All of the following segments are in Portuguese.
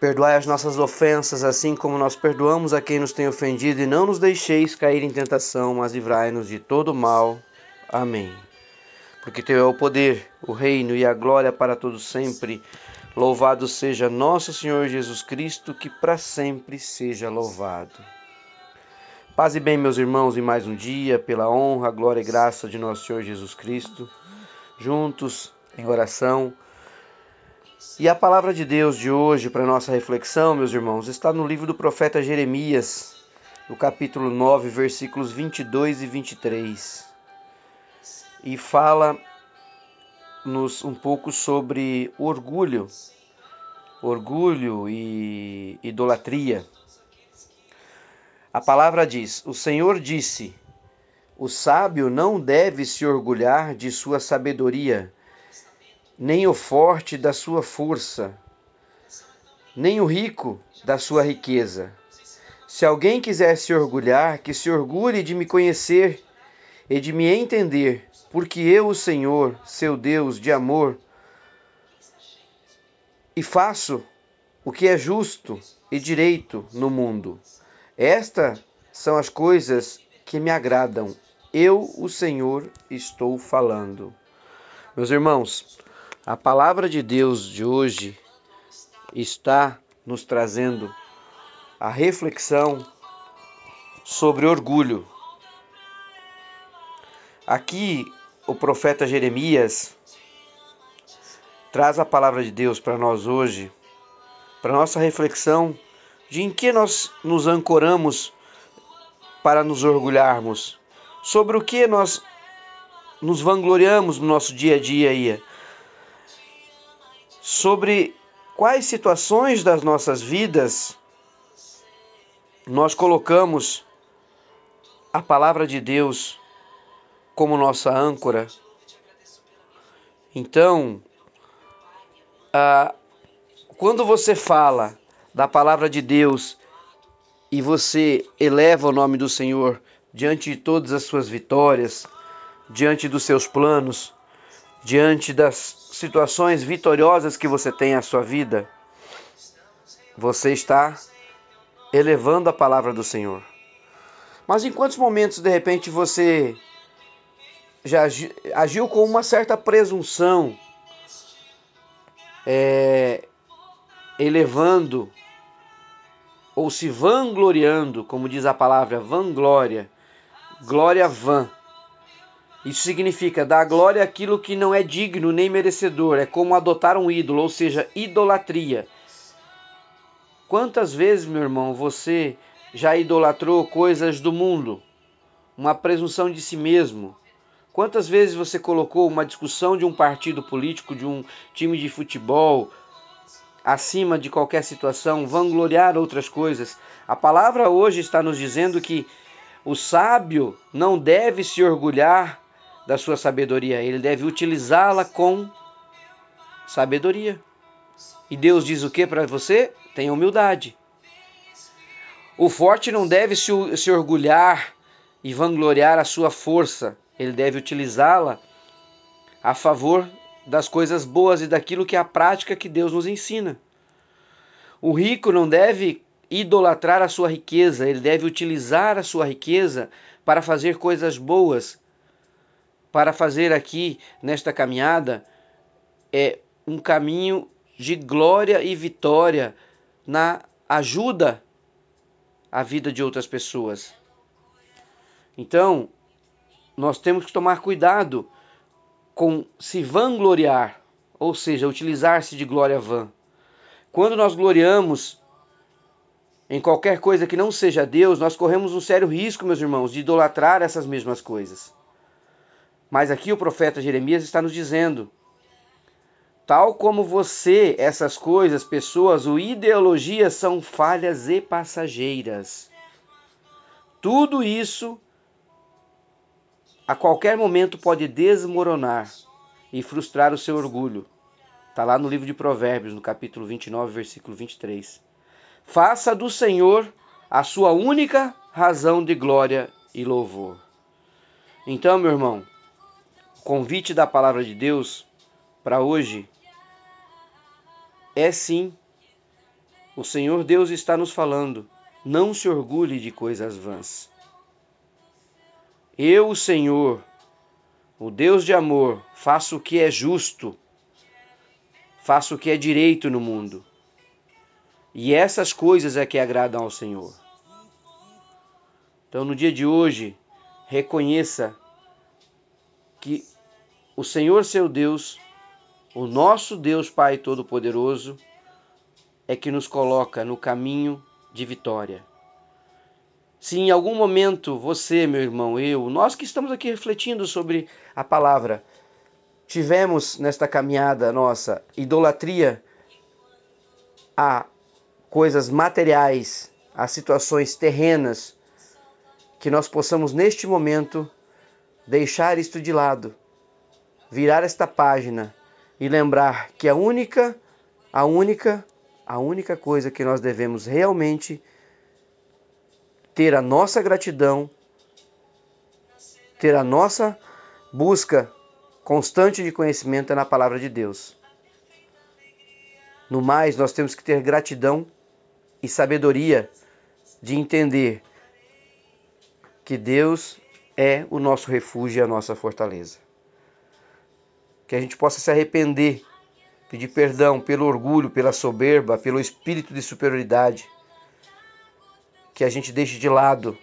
Perdoai as nossas ofensas, assim como nós perdoamos a quem nos tem ofendido, e não nos deixeis cair em tentação, mas livrai-nos de todo mal. Amém. Porque teu é o poder, o reino e a glória para todos sempre. Louvado seja nosso Senhor Jesus Cristo, que para sempre seja louvado. Paz e bem, meus irmãos, em mais um dia, pela honra, glória e graça de nosso Senhor Jesus Cristo, juntos em oração e a palavra de Deus de hoje para nossa reflexão, meus irmãos, está no livro do profeta Jeremias, no capítulo 9, versículos 22 e 23. E fala-nos um pouco sobre orgulho, orgulho e idolatria. A palavra diz: O Senhor disse: O sábio não deve se orgulhar de sua sabedoria nem o forte da sua força, nem o rico da sua riqueza. Se alguém quiser se orgulhar, que se orgulhe de me conhecer e de me entender, porque eu, o Senhor, seu Deus de amor, e faço o que é justo e direito no mundo. Estas são as coisas que me agradam. Eu, o Senhor, estou falando. Meus irmãos, a palavra de Deus de hoje está nos trazendo a reflexão sobre orgulho. Aqui o profeta Jeremias traz a palavra de Deus para nós hoje, para nossa reflexão de em que nós nos ancoramos para nos orgulharmos, sobre o que nós nos vangloriamos no nosso dia a dia sobre quais situações das nossas vidas nós colocamos a palavra de Deus como nossa âncora. Então, ah, quando você fala da palavra de Deus e você eleva o nome do Senhor diante de todas as suas vitórias, diante dos seus planos, diante das situações vitoriosas que você tem na sua vida, você está elevando a palavra do Senhor. Mas em quantos momentos de repente você já agiu com uma certa presunção, é, elevando ou se vangloriando, como diz a palavra vanglória, glória vã, isso significa dar glória àquilo que não é digno nem merecedor. É como adotar um ídolo, ou seja, idolatria. Quantas vezes, meu irmão, você já idolatrou coisas do mundo? Uma presunção de si mesmo? Quantas vezes você colocou uma discussão de um partido político, de um time de futebol, acima de qualquer situação, vangloriar outras coisas? A palavra hoje está nos dizendo que o sábio não deve se orgulhar da sua sabedoria, ele deve utilizá-la com sabedoria. E Deus diz o que para você? Tenha humildade. O forte não deve se, se orgulhar e vangloriar a sua força, ele deve utilizá-la a favor das coisas boas e daquilo que é a prática que Deus nos ensina. O rico não deve idolatrar a sua riqueza, ele deve utilizar a sua riqueza para fazer coisas boas para fazer aqui nesta caminhada é um caminho de glória e vitória na ajuda à vida de outras pessoas. Então, nós temos que tomar cuidado com se vangloriar, ou seja, utilizar-se de glória vã. Quando nós gloriamos em qualquer coisa que não seja Deus, nós corremos um sério risco, meus irmãos, de idolatrar essas mesmas coisas. Mas aqui o profeta Jeremias está nos dizendo: Tal como você, essas coisas, pessoas ou ideologias são falhas e passageiras. Tudo isso a qualquer momento pode desmoronar e frustrar o seu orgulho. Está lá no livro de Provérbios, no capítulo 29, versículo 23. Faça do Senhor a sua única razão de glória e louvor. Então, meu irmão, o convite da palavra de Deus para hoje é sim, o Senhor Deus está nos falando, não se orgulhe de coisas vãs. Eu, o Senhor, o Deus de amor, faço o que é justo, faço o que é direito no mundo. E essas coisas é que agradam ao Senhor. Então, no dia de hoje, reconheça que o Senhor seu Deus, o nosso Deus Pai Todo-Poderoso, é que nos coloca no caminho de vitória. Se em algum momento você, meu irmão, eu, nós que estamos aqui refletindo sobre a palavra, tivemos nesta caminhada nossa idolatria a coisas materiais, a situações terrenas, que nós possamos neste momento deixar isto de lado, virar esta página e lembrar que a única, a única, a única coisa que nós devemos realmente ter a nossa gratidão, ter a nossa busca constante de conhecimento é na palavra de Deus. No mais, nós temos que ter gratidão e sabedoria de entender que Deus é o nosso refúgio e a nossa fortaleza. Que a gente possa se arrepender, pedir perdão pelo orgulho, pela soberba, pelo espírito de superioridade que a gente deixe de lado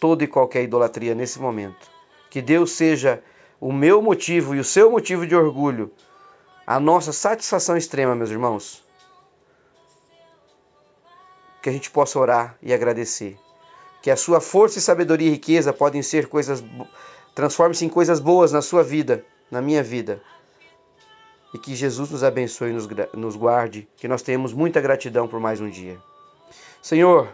toda e qualquer idolatria nesse momento. Que Deus seja o meu motivo e o seu motivo de orgulho, a nossa satisfação extrema, meus irmãos. Que a gente possa orar e agradecer. Que a sua força e sabedoria e riqueza podem ser coisas transforme-se em coisas boas na sua vida, na minha vida. E que Jesus nos abençoe e nos guarde, que nós tenhamos muita gratidão por mais um dia. Senhor,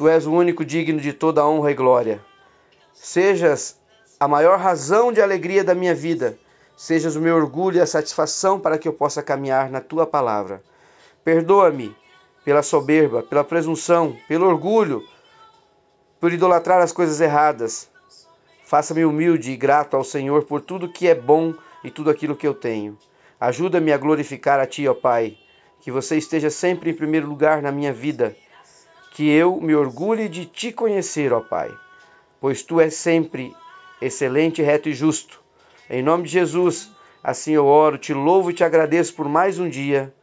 Tu és o único digno de toda honra e glória. Sejas a maior razão de alegria da minha vida. Sejas o meu orgulho e a satisfação para que eu possa caminhar na tua palavra. Perdoa-me pela soberba, pela presunção, pelo orgulho, por idolatrar as coisas erradas. Faça-me humilde e grato ao Senhor por tudo que é bom e tudo aquilo que eu tenho. Ajuda-me a glorificar a Ti, ó Pai. Que você esteja sempre em primeiro lugar na minha vida que eu me orgulhe de te conhecer, ó Pai, pois tu és sempre excelente, reto e justo. Em nome de Jesus, assim eu oro, te louvo e te agradeço por mais um dia.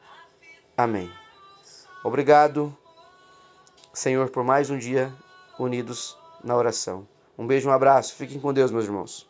Amém. Obrigado, Senhor, por mais um dia unidos na oração. Um beijo, um abraço. Fiquem com Deus, meus irmãos.